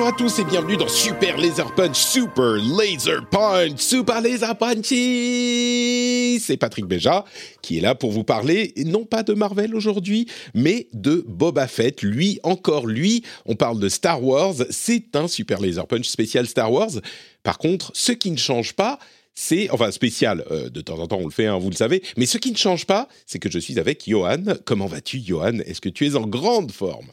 Bonjour à tous et bienvenue dans Super Laser Punch, Super Laser Punch, Super Laser Punchy C'est Patrick Béja qui est là pour vous parler, non pas de Marvel aujourd'hui, mais de Boba Fett. Lui, encore lui, on parle de Star Wars, c'est un Super Laser Punch spécial Star Wars. Par contre, ce qui ne change pas, c'est, enfin spécial, euh, de temps en temps on le fait, hein, vous le savez, mais ce qui ne change pas, c'est que je suis avec Johan. Comment vas-tu Johan? Est-ce que tu es en grande forme?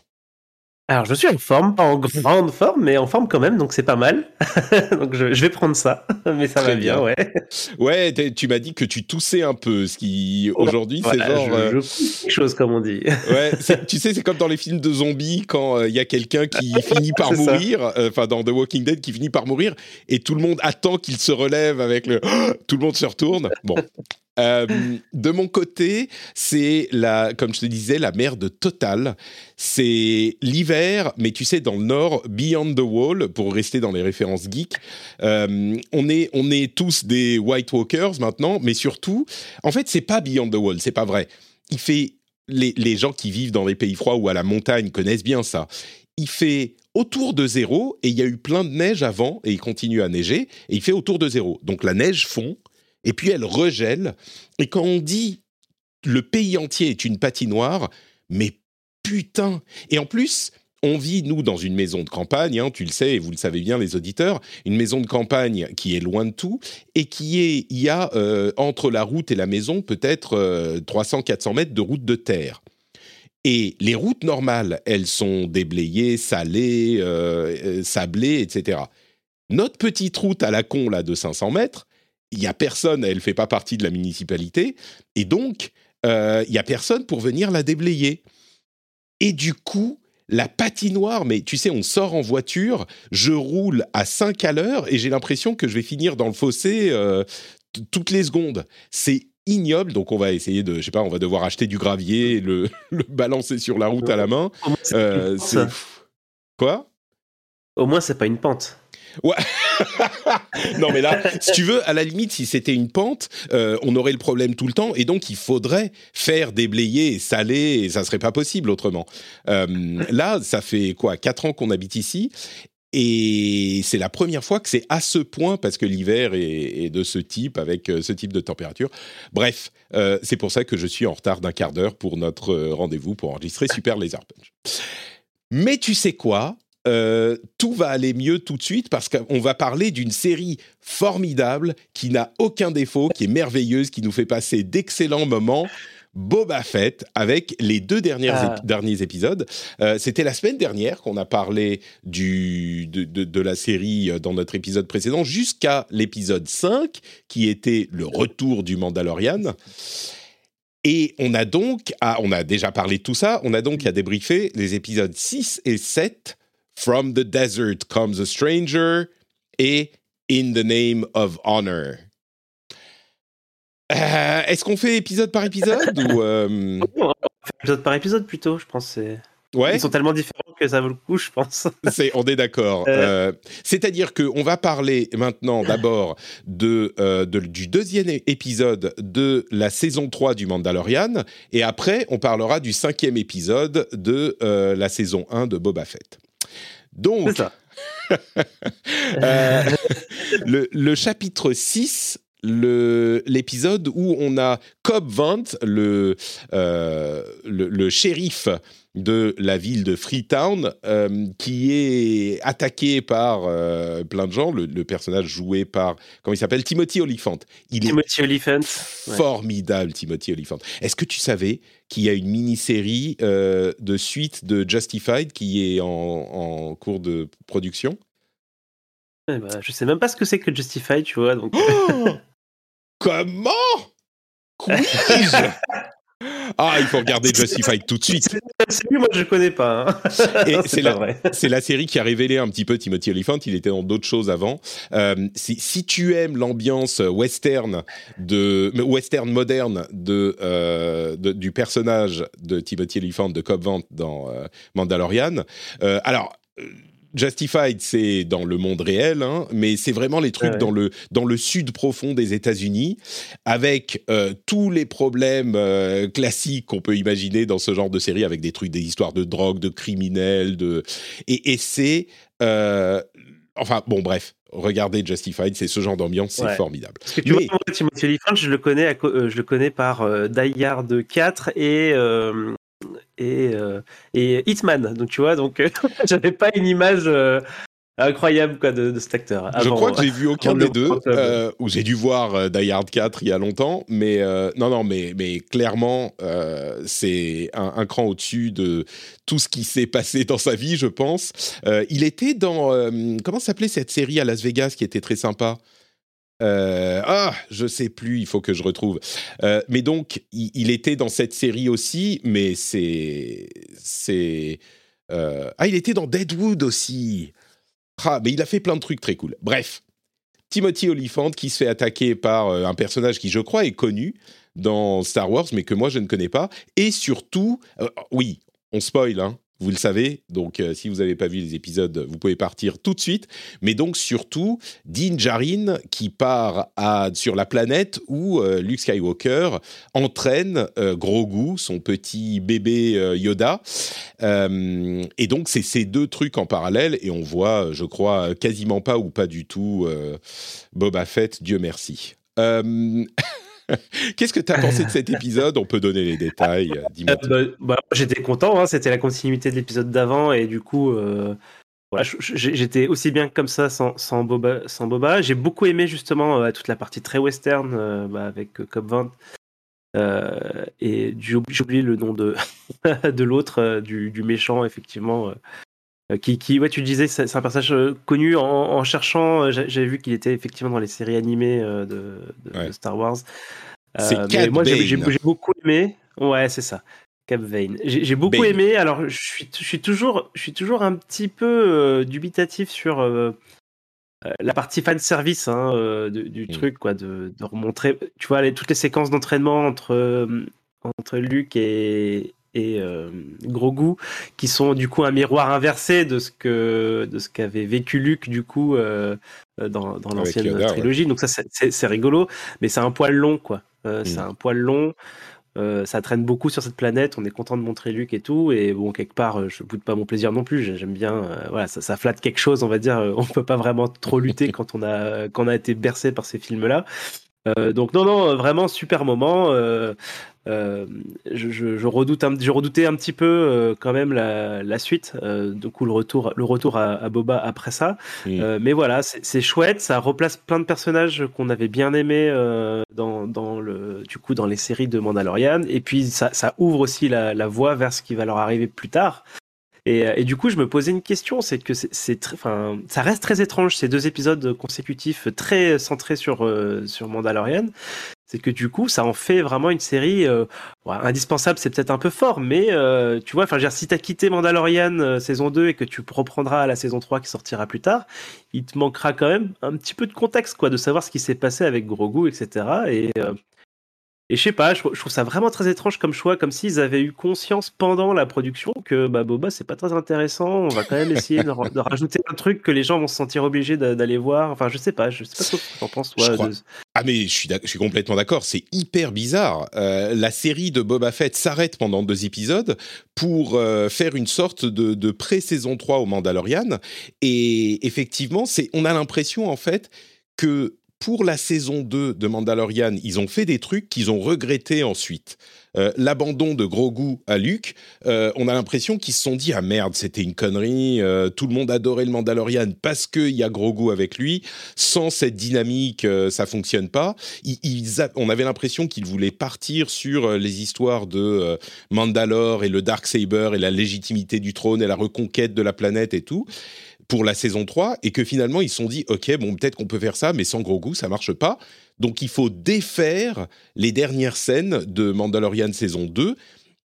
Alors, je suis en forme, pas en grande forme, mais en forme quand même, donc c'est pas mal. donc, je, je, vais prendre ça, mais ça Très va bien, bien. ouais. Ouais, tu m'as dit que tu toussais un peu, ce qui aujourd'hui c'est genre. je, euh, je quelque chose, comme on dit. Ouais, tu sais, c'est comme dans les films de zombies quand il y a quelqu'un qui finit par mourir, euh, enfin dans The Walking Dead qui finit par mourir, et tout le monde attend qu'il se relève avec le. tout le monde se retourne. Bon. Euh, de mon côté, c'est la, comme je te disais, la merde totale. C'est l'hiver, mais tu sais, dans le nord, Beyond the Wall, pour rester dans les références geeks, euh, on est, on est tous des White Walkers maintenant, mais surtout, en fait, c'est pas Beyond the Wall, c'est pas vrai. Il fait les, les gens qui vivent dans les pays froids ou à la montagne connaissent bien ça. Il fait autour de zéro et il y a eu plein de neige avant et il continue à neiger et il fait autour de zéro. Donc la neige fond et puis elle regèle. Et quand on dit le pays entier est une patinoire, mais putain Et en plus, on vit, nous, dans une maison de campagne, hein, tu le sais et vous le savez bien, les auditeurs, une maison de campagne qui est loin de tout et qui est, il y a euh, entre la route et la maison peut-être 300-400 mètres de route de terre. Et les routes normales, elles sont déblayées, salées, euh, euh, sablées, etc. Notre petite route à la con, là, de 500 mètres, il y a personne, elle fait pas partie de la municipalité, et donc, euh, il y a personne pour venir la déblayer. Et du coup, la patinoire, mais tu sais, on sort en voiture, je roule à 5 à l'heure, et j'ai l'impression que je vais finir dans le fossé euh, toutes les secondes. C'est ignoble, donc on va essayer de, je sais pas, on va devoir acheter du gravier, le, le balancer sur la route à la main. Euh. Quoi? Au moins, c'est pas une pente. non mais là, si tu veux, à la limite, si c'était une pente, euh, on aurait le problème tout le temps, et donc il faudrait faire déblayer et saler, et ça serait pas possible autrement. Euh, là, ça fait quoi, quatre ans qu'on habite ici, et c'est la première fois que c'est à ce point, parce que l'hiver est, de ce type, avec euh, ce type de température. Bref, c'est pour ça que je suis en retard d'un quart d'heure pour notre rendez-vous pour enregistrer Super Laser Punch. Mais tu sais quoi? Euh, tout va aller mieux tout de suite parce qu'on va parler d'une série formidable qui n'a aucun défaut, qui est merveilleuse, qui nous fait passer d'excellents moments. Boba Fett avec les deux dernières Ah. ép- derniers épisodes. Euh, C'était la semaine dernière qu'on a parlé du, de, de- de la série euh, dans notre épisode précédent jusqu'à l'épisode 5 qui était le retour du Mandalorian. Et on a donc, à- on a déjà parlé de tout ça, on a donc à débriefer les épisodes 6 et 7, From the Desert Comes a Stranger et In the Name of Honor. Euh, Est-ce qu'on fait épisode par épisode ou euh, On va faire épisode par épisode plutôt, je pense. ouais Ils sont tellement différents que ça vaut le coup, je pense. C'est- on est d'accord. Euh. Euh, C'est-à-dire qu'on va parler maintenant d'abord de, euh, de- du deuxième épisode de la saison 3 du Mandalorian, et après on parlera du cinquième épisode de euh, la saison 1 de Boba Fett. Donc, ça. euh, le, le chapitre 6 l'épisode où on a Cobb Vant, le, euh, le, le, shérif de la ville de Freetown, euh, qui est attaqué par euh, plein de gens. Le, personnage joué par, comment il s'appelle? Timothy Oliphant. Il Timothy est Oliphant. Formidable, Timothy Oliphant. Est-ce que tu savais qu'il y a une mini-série de suite de Justified qui est en, en cours de production? Eh ben, je sais même pas ce que c'est que Justified, tu vois. Donc... Oh Comment? Ah, il faut regarder Justified tout de suite. C'est lui, moi je connais pas. Hein. c'est la, la, série qui a révélé un petit peu Timothy Oliphant. Il était dans d'autres choses avant. Euh, si, si, tu aimes l'ambiance western de western moderne de, euh, de, du personnage de Timothy Oliphant de Cobb Vant dans euh, Mandalorian, euh, alors Justified, c'est dans le monde réel, hein, mais c'est vraiment les trucs dans, le, dans le sud profond des États-Unis, avec euh, tous les problèmes euh, classiques qu'on peut imaginer dans ce genre de série, avec des trucs, des histoires de drogue, de criminels, de... et, et c'est... Euh, enfin, bon, bref, regardez Justified, c'est ce genre d'ambiance, c'est formidable. Parce que tu vois, Timothy Olyphant, je le connais, je le connais par Die Hard 4 et et, euh, et Hitman. Donc tu vois, donc j'avais pas une image euh, incroyable quoi de, cet acteur. je crois que j'ai vu aucun des deux, euh, ou j'ai dû voir Die Hard 4 il y a longtemps, mais non non, mais mais clairement c'est un, un, cran au-dessus de tout ce qui s'est passé dans sa vie, je pense. il était dans comment s'appelait cette série à Las Vegas qui était très sympa? Euh, ah, je sais plus, il faut que je retrouve. Euh, mais donc, il, était dans cette série aussi, mais c'est. c'est euh, ah, il était dans Deadwood aussi. Ah, mais il a fait plein de trucs très cool. Bref, Timothy Oliphant qui se fait attaquer par un personnage qui, je crois, est connu dans Star Wars, mais que moi, je ne connais pas. Et surtout, oui, on spoil, hein, vous le savez, donc euh, si vous n'avez pas vu les épisodes, vous pouvez partir tout de suite. Mais donc surtout, Din Djarin qui part sur la planète où euh, Luke Skywalker entraîne euh, Grogu, son petit bébé Yoda. et donc c'est ces deux trucs en parallèle et on voit, je crois, quasiment pas ou pas du tout Boba Fett, Dieu merci. Qu'est-ce que tu as pensé de cet épisode? On peut donner les détails. Euh, bah, bah, j'étais content, hein, c'était la continuité de l'épisode d'avant et du coup, euh, j'étais aussi bien comme ça sans, Boba. J'ai beaucoup aimé justement euh, toute la partie très western bah, avec Cobb 20. et j'ai oublié le nom de, l'autre, du, méchant, effectivement. Qui, qui, ouais, tu disais, c'est un personnage connu en, cherchant. J'avais vu qu'il était effectivement dans les séries animées de, de Star Wars. C'est moi, j'ai beaucoup aimé. Ouais, c'est ça. Cap Vane. J'ai beaucoup aimé. Alors, je suis, je suis toujours, je suis toujours un petit peu euh, dubitatif sur euh, euh, la partie fan service hein, du mm. truc, quoi, de, de, remontrer. Tu vois, les, toutes les séquences d'entraînement entre entre Luc et et Grogu, qui sont du coup un miroir inversé de ce que de ce qu'avait vécu Luc du coup dans, dans l'ancienne trilogie. Donc ça, c'est rigolo, mais c'est un poil long, quoi. Euh, c'est mm. un poil long. Euh, ça traîne beaucoup sur cette planète. On est content de montrer Luc et tout. Et bon, quelque part, euh, je ne boude pas mon plaisir non plus. J'aime bien. voilà, ça, flatte quelque chose, on va dire. On peut pas vraiment trop lutter quand on a, quand on a été bercé par ces films-là. donc non, non, vraiment super moment. Euh, je, redoute je redoutais un petit peu euh, quand même la, suite, euh, du coup le retour, le retour à, Boba après ça. mais voilà, c'est chouette, ça replace plein de personnages qu'on avait bien aimés dans, le, du coup dans les séries de Mandalorian, et puis ça, ouvre aussi la, la voie vers ce qui va leur arriver plus tard. Et, du coup, je me posais une question, c'est que ça reste très étrange ces deux épisodes consécutifs très centrés sur sur Mandalorian c'est que du coup, ça en fait vraiment une série euh, indispensable. C'est peut-être un peu fort, mais euh, tu vois, enfin, si t'as quitté Mandalorian euh, saison 2 et que tu reprendras à la saison 3 qui sortira plus tard, il te manquera quand même un petit peu de contexte, quoi, de savoir ce qui s'est passé avec Grogu, etc. Et et je sais pas, je, trouve ça vraiment très étrange comme choix, comme s'ils avaient eu conscience pendant la production que bah, Boba c'est pas très intéressant. On va quand même essayer de, rajouter un truc que les gens vont se sentir obligés d'aller voir. Enfin, je sais pas, je sais pas ce que t'en penses. Toi, Ah mais je suis, je suis complètement d'accord. C'est hyper bizarre. Euh, la série de Boba Fett s'arrête pendant deux épisodes pour euh, faire une sorte de, de pré-saison 3 au Mandalorian. Et effectivement, c'est, on a l'impression en fait que pour la saison 2 de Mandalorian, ils ont fait des trucs qu'ils ont regrettés ensuite. Euh, l'abandon de Grogu à Luke, euh, on a l'impression qu'ils se sont dit ah merde c'était une connerie, euh, tout le monde adorait le Mandalorian parce qu'il y a Grogu avec lui, sans cette dynamique ça fonctionne pas. on avait l'impression qu'ils voulaient partir sur les histoires de Mandalore et le Dark Saber et la légitimité du trône et la reconquête de la planète et tout pour la saison 3 et que finalement ils se sont dit ok bon peut-être qu'on peut faire ça mais sans Grogu ça marche pas. Donc il faut défaire les dernières scènes de Mandalorian saison 2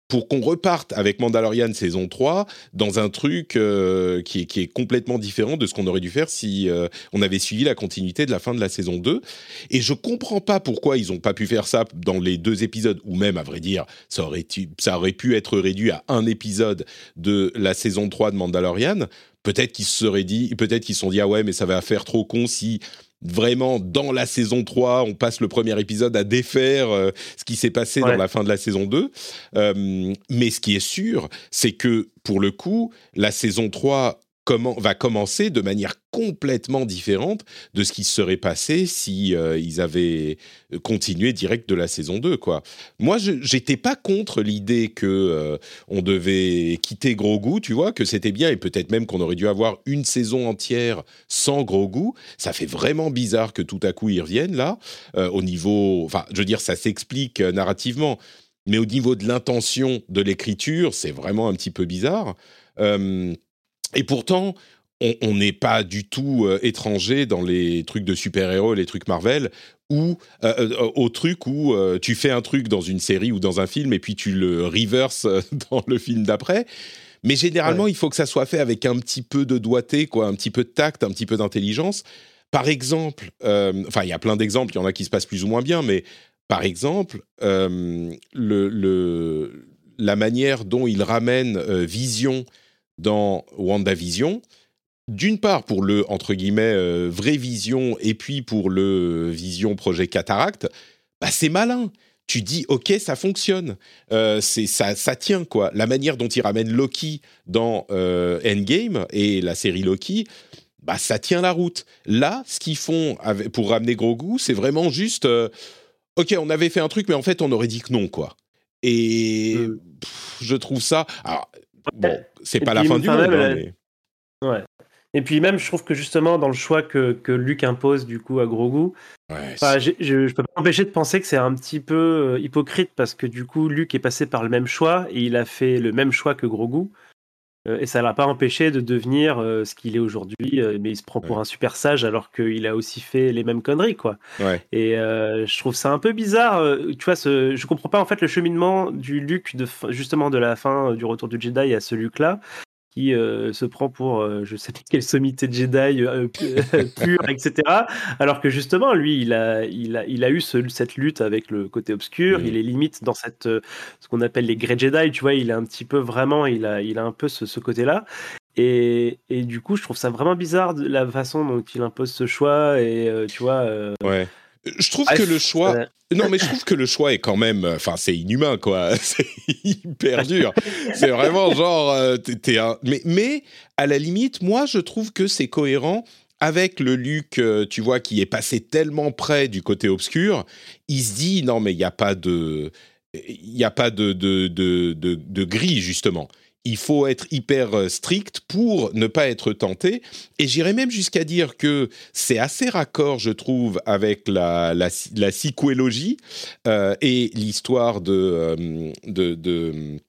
pour qu'on reparte avec Mandalorian saison 3 dans un truc euh, qui, est, complètement différent de ce qu'on aurait dû faire si euh, on avait suivi la continuité de la fin de la saison 2. Et je comprends pas pourquoi ils n'ont pas pu faire ça dans les deux épisodes, ou même, à vrai dire, ça aurait, ça aurait pu être réduit à un épisode de la saison 3 de Mandalorian. Peut-être qu'ils se seraient dit, peut-être qu'ils se sont dit, ah ouais, mais ça va faire trop con si vraiment dans la saison 3, on passe le premier épisode à défaire euh, ce qui s'est passé dans la fin de la saison 2. Euh, mais ce qui est sûr, c'est que pour le coup, la saison 3 comment, va commencer de manière complètement différente de ce qui serait passé si euh, ils avaient continué direct de la saison 2 quoi. Moi j'étais pas contre l'idée que euh, on devait quitter Grogu, tu vois, que c'était bien et peut-être même qu'on aurait dû avoir une saison entière sans Grogu. Ça fait vraiment bizarre que tout à coup ils reviennent là euh, au niveau enfin je veux dire ça s'explique narrativement mais au niveau de l'intention de l'écriture, c'est vraiment un petit peu bizarre. Et pourtant, on n'est pas du tout euh, étranger dans les trucs de super-héros, les trucs Marvel, ou euh, euh, au truc où tu fais un truc dans une série ou dans un film et puis tu le reverses dans le film d'après. Mais généralement, il faut que ça soit fait avec un petit peu de doigté, quoi, un petit peu de tact, un petit peu d'intelligence. Par exemple, enfin, il y a plein d'exemples, il y en a qui se passent plus ou moins bien, mais par exemple, le, le, la manière dont il ramène Vision dans WandaVision. D'une part pour le entre guillemets euh, vraie vision et puis pour le vision projet cataracte, bah c'est malin. Tu dis ok ça fonctionne, euh, c'est ça ça tient quoi. La manière dont il ramène Loki dans euh, Endgame et la série Loki, bah ça tient la route. Là, ce qu'ils font pour ramener Grogu, c'est vraiment juste ok on avait fait un truc mais en fait on aurait dit que non quoi. Et je trouve ça. Alors, Bon, c'est pas la fin du monde. Hein, ouais. Et puis même, je trouve que justement, dans le choix que, que Luc impose du coup à Grogu, ouais, je, je peux pas m'empêcher de penser que c'est un petit peu euh, hypocrite parce que du coup, Luc est passé par le même choix et il a fait le même choix que Grogu. Euh, et ça l'a pas empêché de devenir euh, ce qu'il est aujourd'hui, euh, mais il se prend pour un super sage alors qu'il a aussi fait les mêmes conneries, quoi. Et je trouve ça un peu bizarre. tu vois, ce, je comprends pas en fait le cheminement du Luke de justement de la fin du Retour du Jedi à ce Luke-là, qui euh, se prend pour euh, je sais pas quelle sommité de Jedi euh, pure, etc. Alors que justement, lui, il a, il a, il a eu cette lutte avec le côté obscur. Il est limite dans cette, ce qu'on appelle les Grey Jedi. Tu vois, il a un petit peu vraiment, il a, il a un peu ce, ce côté-là. Et, et, du coup, je trouve ça vraiment bizarre de la façon dont il impose ce choix. Et tu vois. Ouais. Je trouve que le choix. Non, mais je trouve que le choix est quand même. Enfin, c'est inhumain, quoi. C'est hyper dur. C'est vraiment genre. Euh, un... mais, mais, à la limite, moi, je trouve que c'est cohérent avec le Luc, euh, tu vois, qui est passé tellement près du côté obscur. Il se dit non, mais il n'y a pas de. Il n'y a pas de, de, de, de, gris, justement il faut être hyper euh, strict pour ne pas être tenté. Et j'irais même jusqu'à dire que c'est assez raccord, je trouve, avec la, la, la psychoélogie euh, et l'histoire de, euh, de, de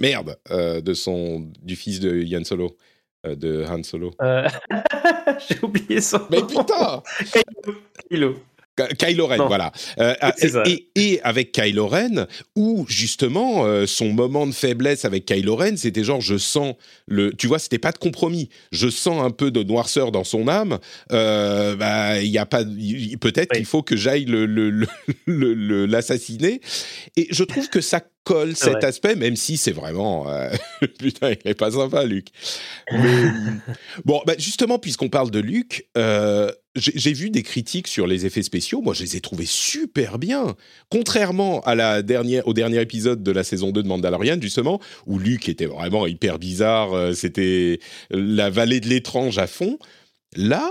merde, de son, du fils de Yann Solo, de Han Solo. J'ai oublié son Mais putain Kylo. Kylo Ren, voilà. Euh, ah, et, avec Kylo Ren, où justement euh, son moment de faiblesse avec Kylo Ren, c'était genre je sens le, tu vois, c'était pas de compromis. Je sens un peu de noirceur dans son âme. Euh, bah, il y a pas, peut-être qu'il faut que j'aille l'assassiner. Le, le, et je trouve que ça colle cet aspect, même si c'est vraiment euh, putain, il est pas sympa, Luc. bon, bah, justement, puisqu'on parle de Luc, euh, j'ai vu des critiques sur les effets spéciaux. Moi, je les ai trouvés super bien, contrairement à la dernière, au dernier épisode de la saison 2 de Mandalorian, justement, où Luc était vraiment hyper bizarre. Euh, c'était la vallée de l'étrange à fond. Là,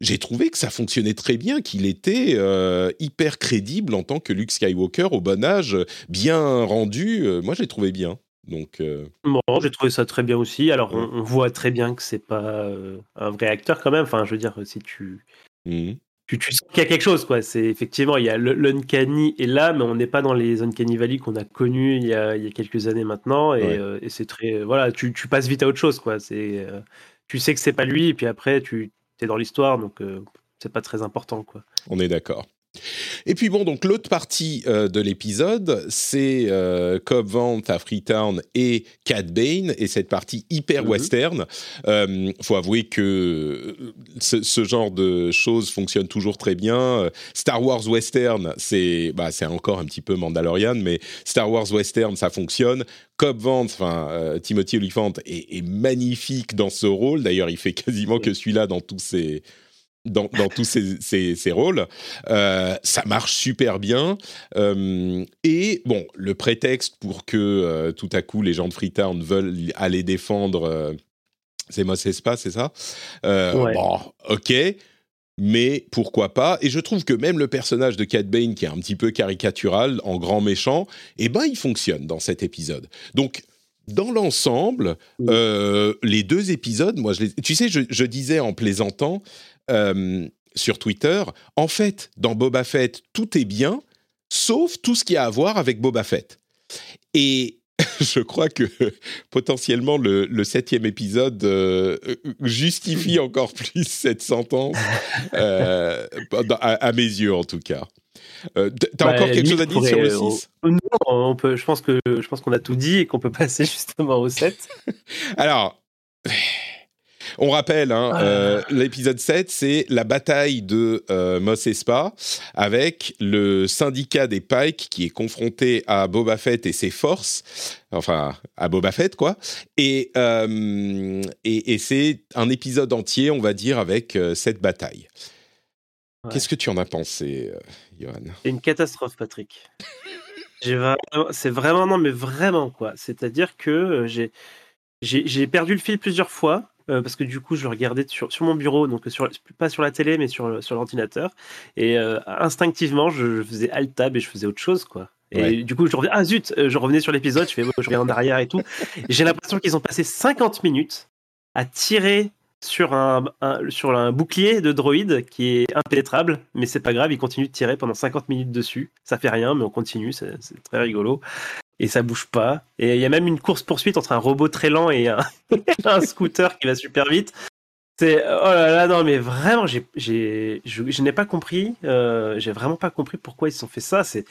j'ai trouvé que ça fonctionnait très bien, qu'il était euh, hyper crédible en tant que Luke Skywalker au bon âge, bien rendu. Euh, moi, j'ai trouvé bien. Donc, euh, bon, j'ai trouvé ça très bien aussi. Alors, on, voit très bien que c'est pas un vrai acteur quand même. Enfin, je veux dire, si tu, mmh. tu, sens qu'il y a quelque chose, quoi. C'est effectivement, il y a l'uncanny est là, mais on n'est pas dans les uncanny valley qu'on a connus il y a, il y a, quelques années maintenant. Et, et c'est très, voilà, tu, tu, passes vite à autre chose, quoi. C'est, tu sais que c'est pas lui, et puis après, tu es dans l'histoire, donc euh, c'est pas très important, quoi. On est d'accord. Et puis bon, donc l'autre partie euh, de l'épisode, c'est euh, Cobb Vanth à Freetown et Cad Bane, et cette partie hyper mhm. western. Euh, faut avouer que ce, ce, genre de choses fonctionne toujours très bien. Star Wars western, c'est bah, c'est encore un petit peu Mandalorian, mais Star Wars western, ça fonctionne. Cobb Vanth, enfin euh, Timothy Olyphant, est, est, magnifique dans ce rôle. D'ailleurs, il fait quasiment que celui-là dans tous ses dans, tous ces, rôles. Euh, ça marche super bien. Euh, et bon, le prétexte pour que euh, tout à coup les gens de Freetown veulent aller défendre, c'est Mos Espa, c'est ça? Bon, ok. Mais pourquoi pas? Et je trouve que même le personnage de Cat Bane, qui est un petit peu caricatural, en grand méchant, eh ben, il fonctionne dans cet épisode. Donc, dans l'ensemble, les deux épisodes, moi, je les... tu sais, je disais en plaisantant, euh, sur Twitter, en fait, dans Boba Fett, tout est bien, sauf tout ce qui a à voir avec Boba Fett. Et je crois que potentiellement le, septième épisode euh, justifie encore plus cette sentence, euh, à, mes yeux en tout cas. T'as bah, encore quelque chose à dire sur le 6 Non, on peut, je pense que je pense qu'on a tout dit et qu'on peut passer justement au 7. Alors. On rappelle, hein, ah. euh, l'épisode 7, c'est la bataille de euh, Mos Espa avec le syndicat des Pikes qui est confronté à Boba Fett et ses forces, enfin à Boba Fett quoi. Et, euh, et, c'est un épisode entier, on va dire, avec cette bataille. Qu'est-ce que tu en as pensé, Johan? C'est une catastrophe, Patrick. c'est vraiment non, mais vraiment quoi. C'est-à-dire que j'ai j'ai perdu le fil plusieurs fois. Euh, parce que du coup, je regardais sur, sur mon bureau, donc sur, pas sur la télé, mais sur, sur l'ordinateur. Et euh, instinctivement, je, faisais alt tab et je faisais autre chose, quoi. Et du coup, je revenais, ah zut, euh, je revenais sur l'épisode, je fais, je reviens en arrière et tout. J'ai l'impression qu'ils ont passé 50 minutes à tirer sur un, sur un bouclier de droïde qui est impénétrable, mais c'est pas grave, ils continuent de tirer pendant 50 minutes dessus. Ça fait rien, mais on continue, c'est très rigolo et ça bouge pas. Et il y a même une course poursuite entre un robot très lent et un, scooter qui va super vite. C'est oh là là non mais vraiment j'ai j'ai je, n'ai pas compris euh, j'ai vraiment pas compris pourquoi ils se sont fait ça. C'est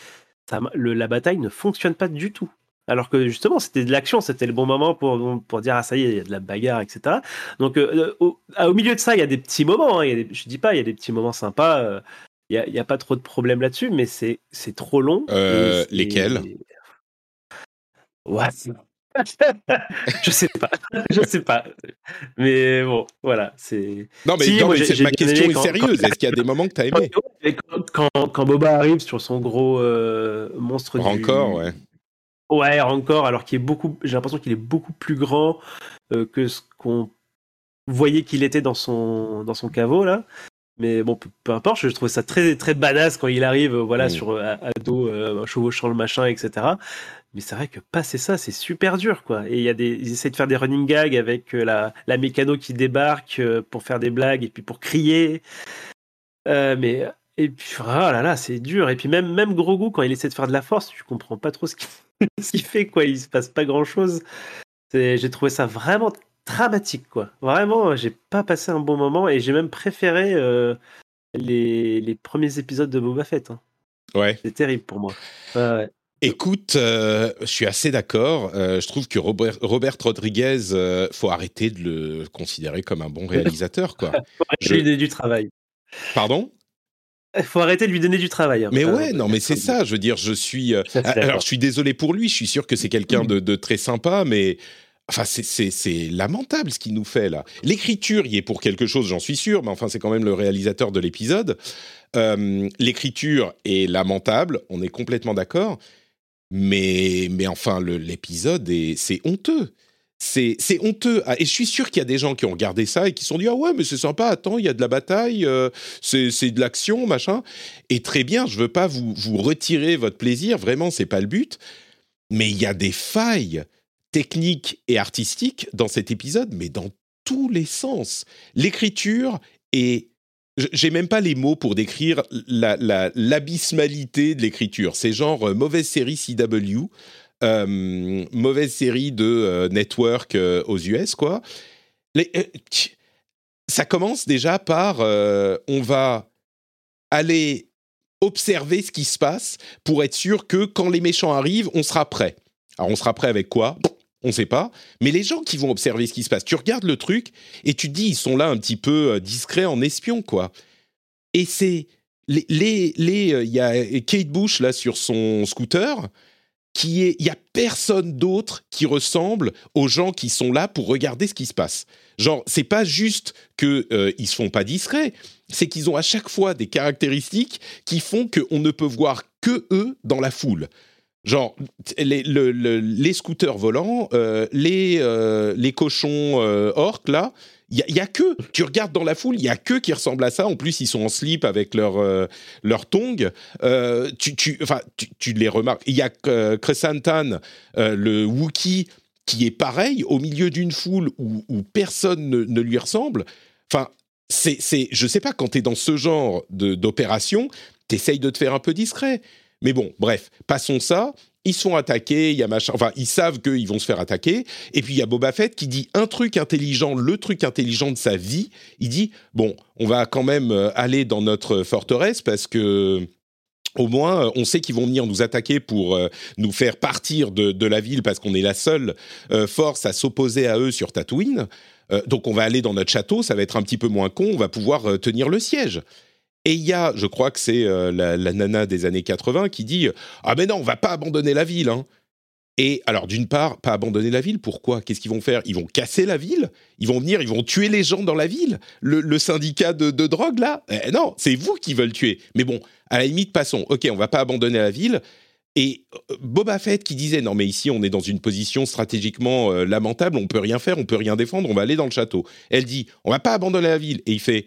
ça le, la bataille ne fonctionne pas du tout. Alors que justement c'était de l'action c'était le bon moment pour pour dire ah ça y est il y a de la bagarre etc donc euh, au, au, milieu de ça il y a des petits moments hein, il y a des, je dis pas il y a des petits moments sympas euh, il y, a, pas trop de problèmes là-dessus mais c'est c'est trop long. Lesquels? Ouais. je sais pas, je sais pas, mais bon, voilà, c'est. Non mais, ma question est sérieuse. Est-ce qu'il y a des moments que tu as aimé? Quand, quand, Boba arrive sur son gros euh, monstre Encore, ouais. Ouais, encore, alors qu'il est beaucoup. J'ai l'impression qu'il est beaucoup plus grand euh, que ce qu'on voyait qu'il était dans son dans son caveau là. Mais bon, peu, importe, je trouve ça très très badass quand il arrive, voilà, mm. sur à, dos, euh, chevauchant le machin, etc. Mais c'est vrai que passer ça, c'est super dur, quoi. Et il y a des, ils essaient de faire des running gags avec euh, la, la mécano qui débarque euh, pour faire des blagues et puis pour crier. Euh, mais et puis oh là là, c'est dur. Et puis même même Grogu quand il essaie de faire de la force, tu comprends pas trop ce qu'il fait, quoi. Il se passe pas grand chose. J'ai trouvé ça vraiment dramatique, quoi. Vraiment, j'ai pas passé un bon moment et j'ai même préféré les, les, premiers épisodes de Boba Fett. Hein. Ouais. C'est terrible pour moi. ouais. Écoute, euh, je suis assez d'accord. Euh, je trouve que Robert, Robert Rodriguez, euh, faut arrêter de le considérer comme un bon réalisateur, quoi. faut arrêter de lui donner du travail. Pardon? Il faut arrêter de lui donner du travail. Hein. mais ouais, non, mais c'est ça. Je veux dire, je suis. alors, je suis désolé pour lui. Je suis sûr que c'est quelqu'un de, de, très sympa, mais. Enfin, c'est lamentable ce qu'il nous fait là. L'écriture y est pour quelque chose, j'en suis sûr, mais enfin, c'est quand même le réalisateur de l'épisode. L'écriture est lamentable, on est complètement d'accord. Mais, mais enfin, l'épisode, c'est honteux. c'est honteux. Ah, et je suis sûr qu'il y a des gens qui ont regardé ça et qui se sont dit Ah ouais, mais c'est sympa, attends, il y a de la bataille, euh, c'est de l'action, machin. Et très bien, je veux pas vous, vous retirer votre plaisir, vraiment, c'est pas le but. Mais il y a des failles techniques et artistiques dans cet épisode, mais dans tous les sens. L'écriture est. J'ai même pas les mots pour décrire l'abyssmalité la, de l'écriture. C'est genre euh, mauvaise série CW. Euh, mauvaise série de euh, network aux US, quoi. ça commence déjà par on va aller observer ce qui se passe pour être sûr que quand les méchants arrivent, on sera prêt. Alors on sera prêt avec quoi? On ne sait pas, mais les gens qui vont observer ce qui se passe, tu regardes le truc et tu te dis ils sont là un petit peu discrets en espion quoi. Et c'est les les il y a Kate Bush là sur son scooter, qui est, il y a personne d'autre qui ressemble aux gens qui sont là pour regarder ce qui se passe. Genre, c'est pas juste que euh, ils se font pas discrets, c'est qu'ils ont à chaque fois des caractéristiques qui font qu'on ne peut voir que eux dans la foule. Genre, les, scooters volants, euh, les, euh, les cochons orques, là, il y, a que, tu regardes dans la foule, il y a que qui ressemblent à ça. En plus, ils sont en slip avec leur euh, leur tongs. Euh, tu, tu, enfin, tu, les remarques. Il y a euh, Kresantan, le Wookie, qui est pareil au milieu d'une foule où, personne ne, lui ressemble. Enfin, c'est, c'est, je sais pas, quand tu es dans ce genre d'opération, tu essayes de te faire un peu discret. Mais bon, bref, passons ça ils se font attaquer, il y a machin, enfin ils savent qu'ils vont se faire attaquer, et puis il y a Boba Fett qui dit un truc intelligent, le truc intelligent de sa vie, il dit bon, on va quand même euh, aller dans notre forteresse parce que au moins, euh, on sait qu'ils vont venir nous attaquer pour euh, nous faire partir de, la ville parce qu'on est la seule force à s'opposer à eux sur Tatooine. donc on va aller dans notre château, ça va être un petit peu moins con, on va pouvoir tenir le siège. Et il y a, je crois que c'est euh, la, nana des années 80 qui dit Ah, mais non, on va pas abandonner la ville. Hein. Et alors, d'une part, pas abandonner la ville, pourquoi? Qu'est-ce qu'ils vont faire? Ils vont casser la ville? Ils vont venir, ils vont tuer les gens dans la ville? Le, syndicat de, drogue, là? Eh, Non, c'est vous qui veulent tuer. Mais bon, à la limite, passons. Ok, on va pas abandonner la ville. Et euh, Boba Fett qui disait non mais ici on est dans une position stratégiquement euh, lamentable, on peut rien faire, on peut rien défendre, on va aller dans le château. Elle dit on va pas abandonner la ville et il fait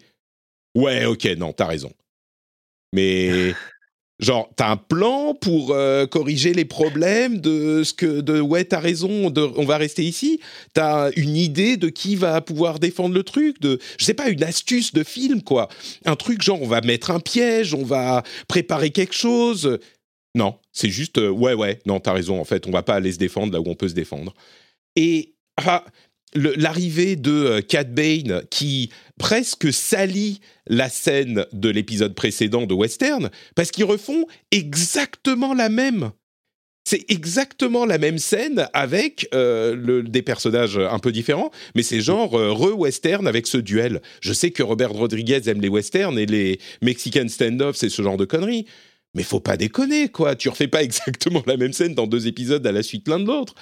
Ouais, ok, non, t'as raison. Mais genre, t'as un plan pour euh, corriger les problèmes de ce que de ouais, t'as raison, on va rester ici? T'as une idée de qui va pouvoir défendre le truc, de je sais pas, une astuce de film quoi, un truc genre on va mettre un piège, on va préparer quelque chose. Non, c'est juste euh, ouais ouais, non, t'as raison. En fait, on va pas aller se défendre là où on peut se défendre. Et ah, l'arrivée de euh, Cat Bane qui presque salit la scène de l'épisode précédent de Western parce qu'ils refont exactement la même. C'est exactement la même scène avec euh, des personnages un peu différents, mais c'est genre euh, re-western avec ce duel. Je sais que Robert Rodriguez aime les westerns et les Mexican stand-off, c'est ce genre de conneries. Mais faut pas déconner, quoi. Tu refais pas exactement la même scène dans deux épisodes à la suite l'un de l'autre.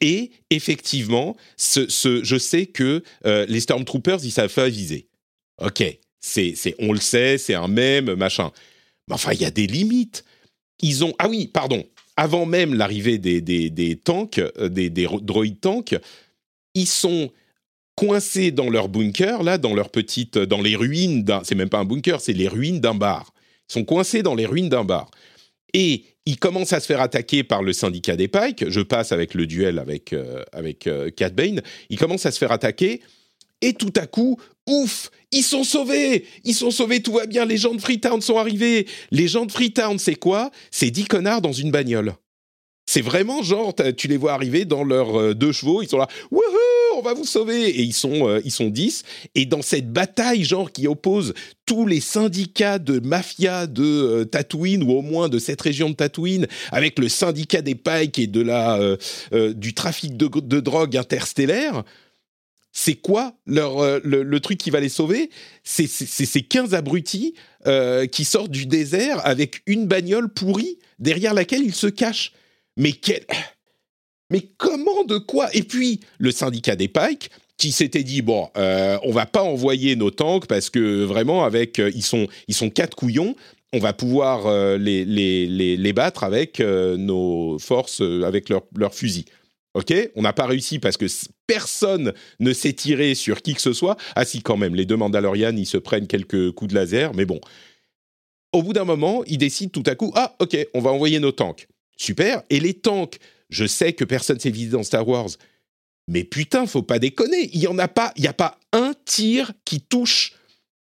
Et effectivement, je sais que euh, les Stormtroopers, ils savent pas viser. Ok, c'est, on le sait, c'est un même, machin. Mais enfin, il y a des limites. Ils ont. Ah oui, pardon. Avant même l'arrivée des, tanks, euh, des droïdes tanks, ils sont coincés dans leur bunker, là, dans leur petite. dans les ruines d'un. C'est même pas un bunker, c'est les ruines d'un bar. Ils sont coincés dans les ruines d'un bar. Et il commence à se faire attaquer par le syndicat des Pikes. Je passe avec le duel avec, euh, avec euh, Cat Bane. Il commence à se faire attaquer. Et tout à coup, ouf, ils sont sauvés Ils sont sauvés, tout va bien, les gens de Freetown sont arrivés. Les gens de Freetown, c'est quoi? C'est dix connards dans une bagnole. C'est vraiment genre, tu les vois arriver dans leurs euh, deux chevaux, ils sont là, wouhou, on va vous sauver Et ils sont, euh, ils sont dix. Et dans cette bataille, genre, qui oppose tous les syndicats de mafia de euh, Tatooine, ou au moins de cette région de Tatooine, avec le syndicat des Pikes et de la, du trafic de, de drogue interstellaire, c'est quoi leur, le, truc qui va les sauver? C'est ces 15 abrutis qui sortent du désert avec une bagnole pourrie derrière laquelle ils se cachent. Mais quel... Mais comment, de quoi? Et puis, le syndicat des Pikes, qui s'était dit bon, euh, on va pas envoyer nos tanks parce que vraiment avec euh, ils sont ils sont quatre couillons, on va pouvoir euh, les, les, les, les, battre avec nos forces avec leurs leur fusils. Ok, on n'a pas réussi parce que personne ne s'est tiré sur qui que ce soit. Ah si, quand même, les deux Mandalorians, ils se prennent quelques coups de laser, mais bon. Au bout d'un moment, ils décident tout à coup, ah ok, on va envoyer nos tanks. Super. Et les tanks, je sais que personne s'est visé dans Star Wars, mais putain, faut pas déconner. Il y en a pas, il y a pas un tir qui touche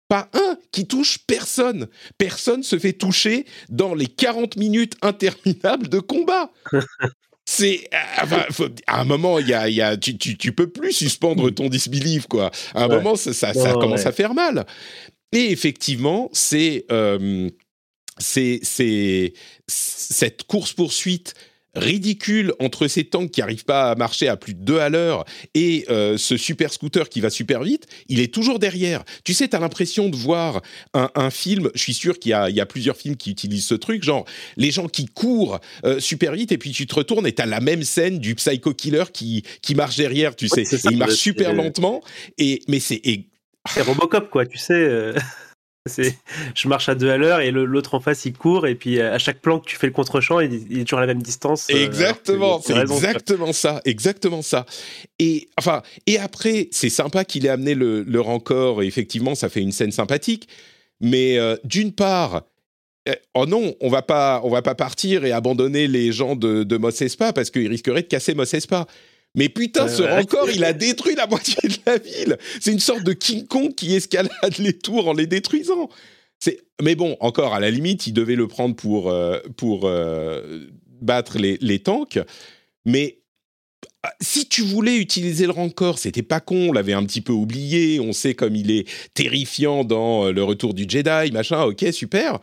pas un qui touche personne. Personne se fait toucher dans les 40 minutes interminables de combat. c'est euh, à un moment il y a, y a tu, tu, tu, peux plus suspendre ton disbelief quoi à un moment ça, ça, ça commence à faire mal et effectivement c'est euh, c'est cette course poursuite ridicule entre ces tanks qui n'arrivent pas à marcher à plus de 2 à l'heure et euh, ce super scooter qui va super vite, il est toujours derrière. Tu sais, tu as l'impression de voir un, film, je suis sûr qu'il y, y a, plusieurs films qui utilisent ce truc, genre les gens qui courent euh, super vite et puis tu te retournes et tu as la même scène du psycho killer qui, qui marche derrière, tu sais. il marche super lentement, et, mais c'est... C'est Robocop, quoi, tu sais. Euh. C'est, je marche à deux à l'heure et l'autre en face il court et puis à chaque plan que tu fais le contre-champ il, est toujours à la même distance. Euh, exactement, c'est exactement ça, exactement ça. Et enfin et après c'est sympa qu'il ait amené le, le rancor et effectivement ça fait une scène sympathique. Mais euh, d'une part, oh non, on va pas on va pas partir et abandonner les gens de, de Mos Espa parce qu'ils risqueraient de casser Mos Espa. Mais putain, ce rancor, il a détruit la moitié de la ville. C'est une sorte de King Kong qui escalade les tours en les détruisant. Mais bon, encore, à la limite, il devait le prendre pour, euh, pour euh, battre les, les, tanks. Mais ah, si tu voulais utiliser le rancor, c'était pas con, on l'avait un petit peu oublié, on sait comme il est terrifiant dans euh, Le Retour du Jedi, machin, ok, super.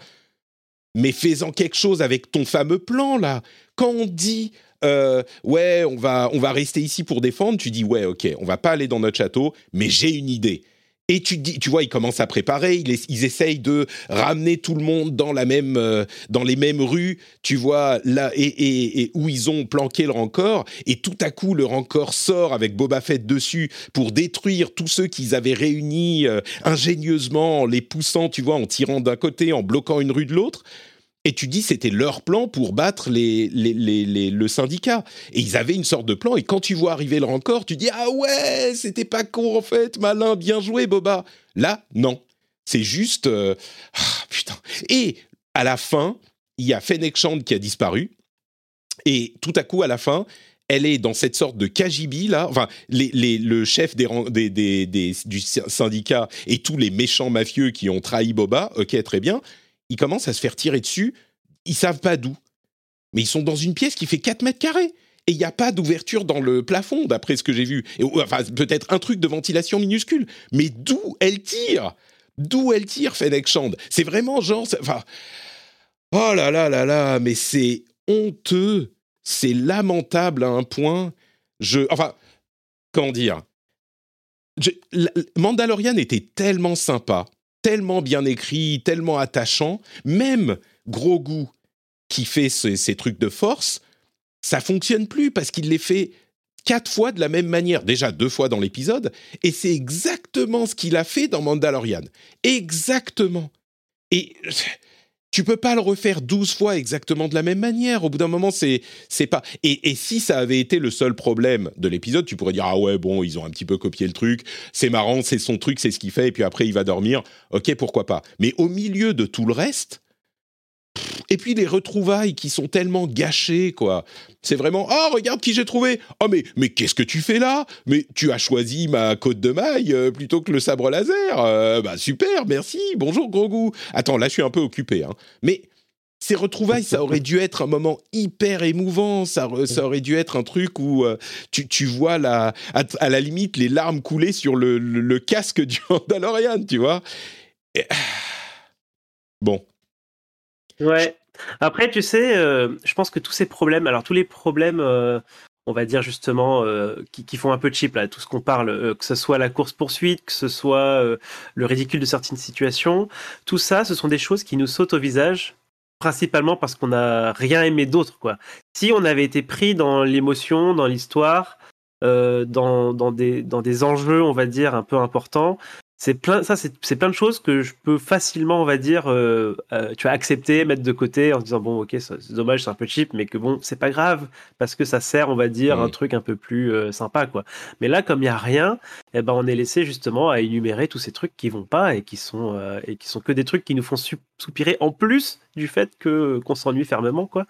Mais fais-en quelque chose avec ton fameux plan, là. Quand on dit euh, ouais, on va, on va rester ici pour défendre. Tu dis, ouais, ok, on va pas aller dans notre château, mais j'ai une idée. Et tu dis, tu vois, ils commencent à préparer, ils, essayent de ramener tout le monde dans la même, euh, dans les mêmes rues, tu vois, là et, et, où ils ont planqué le rancor. Et tout à coup, le rancor sort avec Boba Fett dessus pour détruire tous ceux qu'ils avaient réunis euh, ingénieusement, en les poussant, tu vois, en tirant d'un côté, en bloquant une rue de l'autre. Et tu dis c'était leur plan pour battre les, le syndicat. Et ils avaient une sorte de plan. Et quand tu vois arriver le rancor, tu dis ah ouais, c'était pas con en fait, malin, bien joué Boba. Là, non, c'est juste euh, ah, putain. Et à la fin, il y a Fennec Shand qui a disparu. Et tout à coup, à la fin, elle est dans cette sorte de KGB là, enfin le chef des, du syndicat et tous les méchants mafieux qui ont trahi Boba, ok très bien, ils commencent à se faire tirer dessus. Ils savent pas d'où. Mais ils sont dans une pièce qui fait 4 mètres carrés. Et il n'y a pas d'ouverture dans le plafond, d'après ce que j'ai vu. Enfin, peut-être un truc de ventilation minuscule. Mais d'où elle tire? D'où elle tire, Fennec Shand C'est vraiment genre... Enfin... Oh là là là là, mais c'est honteux. C'est lamentable à un point. Je... Enfin, comment dire? Mandalorian était tellement sympa tellement bien écrit, tellement attachant, même gros goût qui fait ces, trucs de force, ça fonctionne plus parce qu'il les fait quatre fois de la même manière, déjà deux fois dans l'épisode, et c'est exactement ce qu'il a fait dans Mandalorian. Exactement. Et tu peux pas le refaire 12 fois exactement de la même manière. Au bout d'un moment, c'est c'est pas. Et, et, si ça avait été le seul problème de l'épisode, tu pourrais dire ah ouais bon ils ont un petit peu copié le truc, c'est marrant, c'est son truc, c'est ce qu'il fait, et puis après il va dormir. Ok pourquoi pas. Mais au milieu de tout le reste, et puis les retrouvailles qui sont tellement gâchées, quoi. C'est vraiment oh regarde qui j'ai trouvé. Oh mais mais qu'est-ce que tu fais là? Mais tu as choisi ma côte de maille euh, plutôt que le sabre laser. Euh, bah super, merci. Bonjour gros goût. Attends là je suis un peu occupé, hein. Mais ces retrouvailles, ça aurait dû être un moment hyper émouvant. Ça, ça aurait dû être un truc où euh, tu, tu, vois à, la limite les larmes couler sur le, le, casque du Mandalorian, tu vois. Bon, Ouais. Après, tu sais, euh, je pense que tous ces problèmes, alors tous les problèmes, euh, on va dire justement, euh, qui, font un peu cheap, là, tout ce qu'on parle, que ce soit la course-poursuite, que ce soit le ridicule de certaines situations, tout ça, ce sont des choses qui nous sautent au visage, principalement parce qu'on n'a rien aimé d'autre, quoi. Si on avait été pris dans l'émotion, dans l'histoire, dans, des, dans des enjeux, on va dire, un peu importants, c'est plein, ça, c'est plein de choses que je peux facilement, on va dire, euh, euh, tu vas accepter, mettre de côté en disant bon, ok, c'est dommage, c'est un peu cheap, mais que bon, c'est pas grave parce que ça sert, on va dire, un truc un peu plus euh, sympa, quoi. Mais là, comme il y a rien, eh ben, on est laissé justement à énumérer tous ces trucs qui vont pas et qui sont et qui sont que des trucs qui nous font soupirer en plus du fait que qu'on s'ennuie fermement, quoi.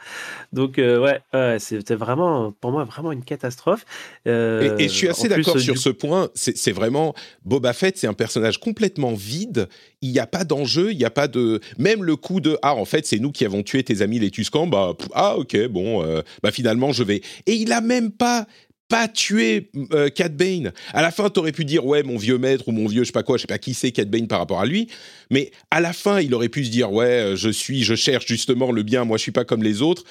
Donc ouais, c'était vraiment pour moi vraiment une catastrophe. Et, et, je suis assez d'accord sur ce point. C'est vraiment Boba Fett, c'est un personnage complètement vide. Il n'y a pas d'enjeu, il n'y a pas de. Même le coup de Ah, en fait, c'est nous qui avons tué tes amis les Tuscans, bah, ah, ok, bon, euh, bah, finalement, je vais. Et il a même pas pas euh, Cat Bane. À la fin, tu aurais pu dire ouais mon vieux maître ou mon vieux je sais pas quoi, je sais pas qui c'est Cat Bane par rapport à lui, mais à la fin, il aurait pu se dire ouais, euh, je suis je cherche justement le bien, moi je suis pas comme les autres.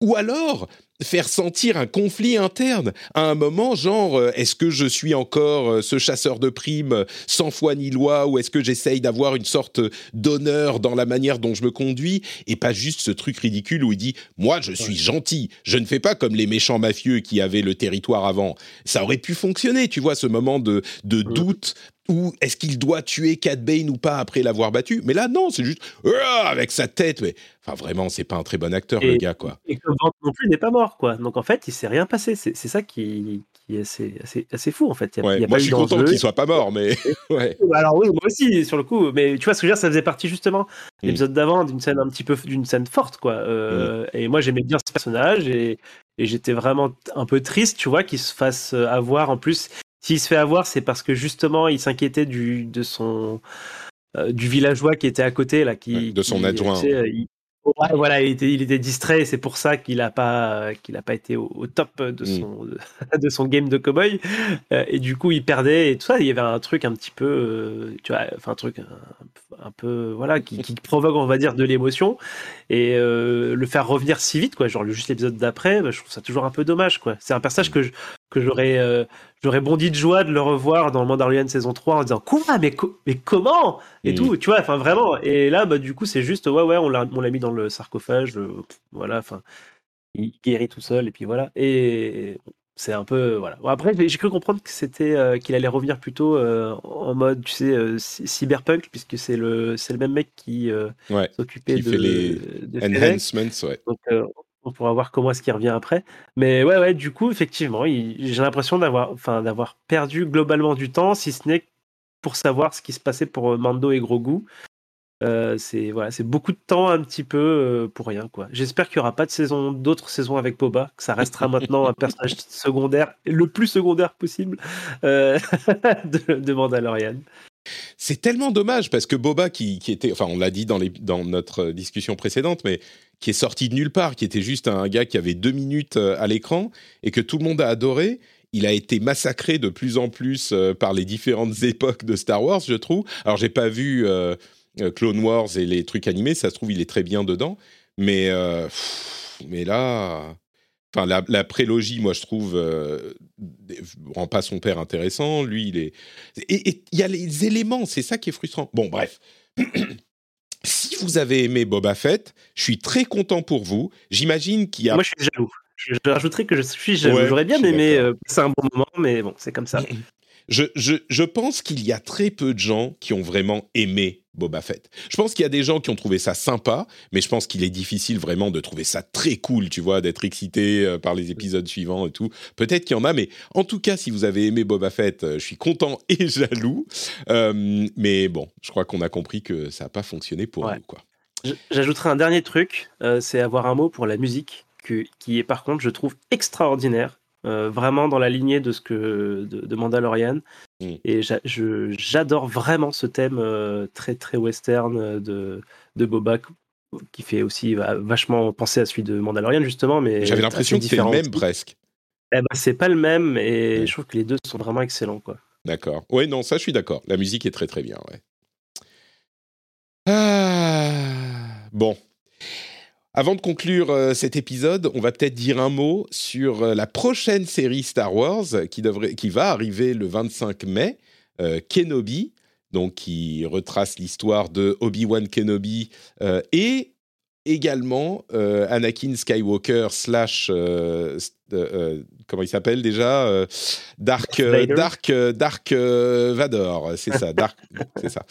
Ou alors, faire sentir un conflit interne. À un moment, genre euh, est-ce que je suis encore euh, ce chasseur de primes euh, sans foi ni loi ou est-ce que j'essaye d'avoir une sorte d'honneur dans la manière dont je me conduis et pas juste ce truc ridicule où il dit moi je suis gentil, je ne fais pas comme les méchants mafieux qui avaient le territoire avant. Ça aurait pu fonctionner, tu vois, ce moment de, de doute ou est-ce qu'il doit tuer Cat Bane ou pas après l'avoir battu? Mais là, non, c'est juste avec sa tête. Mais enfin, vraiment, c'est pas un très bon acteur, le gars, quoi. Et que non plus n'est pas mort, quoi. Donc en fait, il s'est rien passé. C'est ça qui, qui est assez, assez, assez, fou, en fait. Il y a, moi, je suis content qu'il soit pas mort, mais. ouais. Alors oui, moi aussi, sur le coup. Mais tu vois ce que je veux dire, ça faisait partie justement mm. l'épisode d'avant d'une scène un petit peu d'une scène forte, quoi. Euh, mm. Et moi, j'aimais bien ce personnage et, et j'étais vraiment un peu triste, tu vois, qu'il se fasse avoir. En plus, s'il se fait avoir, c'est parce que justement, il s'inquiétait du de son euh, du villageois qui était à côté là, qui de son adjoint. voilà, il était, il était distrait, c'est pour ça qu'il n'a pas, qu'il a pas été au, top de mm. son, de, son game de cowboy. Euh, et du coup, il perdait et tout ça. Il y avait un truc un petit peu, euh, tu vois, enfin un truc un, peu, voilà, qui, qui, provoque, on va dire, de l'émotion. Et le faire revenir si vite, quoi, genre juste l'épisode d'après, bah, je trouve ça toujours un peu dommage, quoi. C'est un personnage mm. que je, que j'aurais euh, j'aurais bondi de joie de le revoir dans le Mandalorian saison 3 en disant quoi mais mais comment? Et mm. tout tu vois enfin vraiment. Et là bah du coup c'est juste ouais ouais on l'a on l'a mis dans le sarcophage euh, voilà enfin il guérit tout seul et puis voilà. Et c'est un peu voilà. Après j'ai cru comprendre que c'était euh, qu'il allait revenir plutôt en mode tu sais cyberpunk puisque c'est le c'est le même mec qui s'occupait de, fait les enhancements ouais. donc on pourra voir comment est-ce qu'il revient après. Mais ouais, ouais, du coup, effectivement, j'ai l'impression d'avoir, enfin, d'avoir perdu globalement du temps, si ce n'est pour savoir ce qui se passait pour euh, Mando et Grogu. Euh, c'est voilà, c'est beaucoup de temps un petit peu euh, pour rien quoi. J'espère qu'il y aura pas de saison, d'autres saisons avec Boba, que ça restera maintenant un personnage secondaire, le plus secondaire possible de, de Mandalorian. C'est tellement dommage parce que Boba, qui, était, enfin, on l'a dit dans, notre discussion précédente, mais qui est sorti de nulle part, qui était juste un gars qui avait deux minutes euh, à l'écran et que tout le monde a adoré. Il a été massacré de plus en plus euh, par les différentes époques de Star Wars, je trouve. Alors, j'ai pas vu euh, Clone Wars et les trucs animés, ça se trouve, il est très bien dedans. Mais, mais là, Enfin, la, prélogie, moi, je trouve, euh, rend pas son père intéressant. Lui, il est. Et il y a les éléments, c'est ça qui est frustrant. Bon, bref. si vous avez aimé Boba Fett, je suis très content pour vous. J'imagine qu'il y a. Moi, je suis jaloux. Je, rajouterai que je suis jaloux. J'aurais bien aimé euh, c'est un bon moment, mais bon, c'est comme ça. Je, je, je pense qu'il y a très peu de gens qui ont vraiment aimé Boba Fett. Je pense qu'il y a des gens qui ont trouvé ça sympa, mais je pense qu'il est difficile vraiment de trouver ça très cool, tu vois, d'être excité euh, par les épisodes suivants et tout. Peut-être qu'il y en a, mais en tout cas, si vous avez aimé Boba Fett, euh, je suis content et jaloux. Euh, mais bon, je crois qu'on a compris que ça n'a pas fonctionné pour nous, quoi. J'ajouterai un dernier truc, c'est avoir un mot pour la musique, qui est par contre, je trouve, extraordinaire. Euh, vraiment dans la lignée de ce que de, Mandalorian. Mm. Et j'adore vraiment ce thème euh, très très western de, de Boba qui fait aussi vachement penser à celui de Mandalorian justement, mais j'avais l'impression que c'était le même presque. Eh ben, c'est pas le même et je trouve que les deux sont vraiment excellents quoi. D'accord. Oui, non, ça je suis d'accord. La musique est très très bien. Ouais. Ah, bon, avant de conclure euh, cet épisode, on va peut-être dire un mot sur euh, la prochaine série Star Wars qui, devrait, qui va arriver le 25 mai, euh, Kenobi, donc qui retrace l'histoire de Obi-Wan Kenobi et également Anakin Skywalker slash comment il s'appelle déjà Dark Dark Dark Vador, c'est ça, Dark, c'est ça.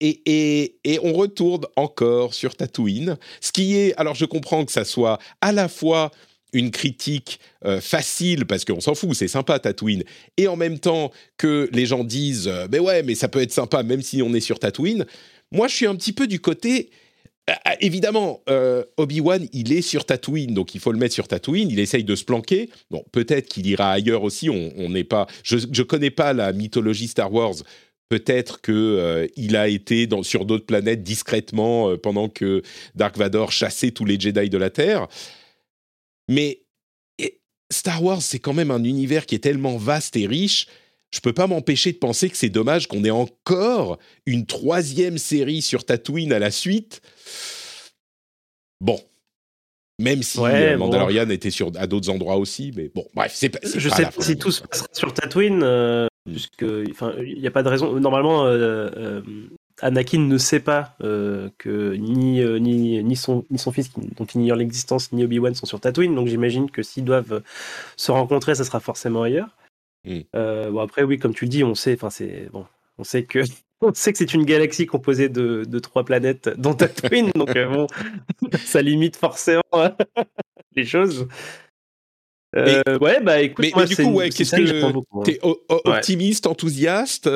Et, on retourne encore sur Tatooine, ce qui est, alors je comprends que ça soit à la fois une critique euh, facile parce qu'on s'en fout, c'est sympa Tatooine, et en même temps que les gens disent euh, mais ouais, mais ça peut être sympa même si on est sur Tatooine. Moi, je suis un petit peu du côté euh, évidemment, Obi-Wan, il est sur Tatooine, donc il faut le mettre sur Tatooine. Il essaye de se planquer. Bon, peut-être qu'il ira ailleurs aussi. On n'est pas. Je ne connais pas la mythologie Star Wars. Peut-être que il a été dans, sur d'autres planètes discrètement pendant que Dark Vador chassait tous les Jedi de la Terre. Mais Star Wars, c'est quand même un univers qui est tellement vaste et riche. Je peux pas m'empêcher de penser que c'est dommage qu'on ait encore une troisième série sur Tatooine à la suite. Bon, même si euh, Mandalorian était sur, à d'autres endroits aussi, mais bon, bref, c'est pas. Je sais pas si tout se passera sur Tatooine, euh, puisque il n'y a pas de raison. Normalement, euh, Anakin ne sait pas euh, que ni, euh, ni, ni, son, ni son fils, dont il ignore l'existence, ni Obi-Wan sont sur Tatooine, donc j'imagine que s'ils doivent se rencontrer, ça sera forcément ailleurs. Mm. Euh, bon, après, oui, comme tu le dis, on sait, c'est bon, on sait que on sait que c'est une galaxie composée de, de, trois planètes, dont Tatooine, donc bon, ça limite forcément les choses. Ouais, bah écoute, mais, du coup, ouais, qu'est-ce que hein. t'es optimiste, enthousiaste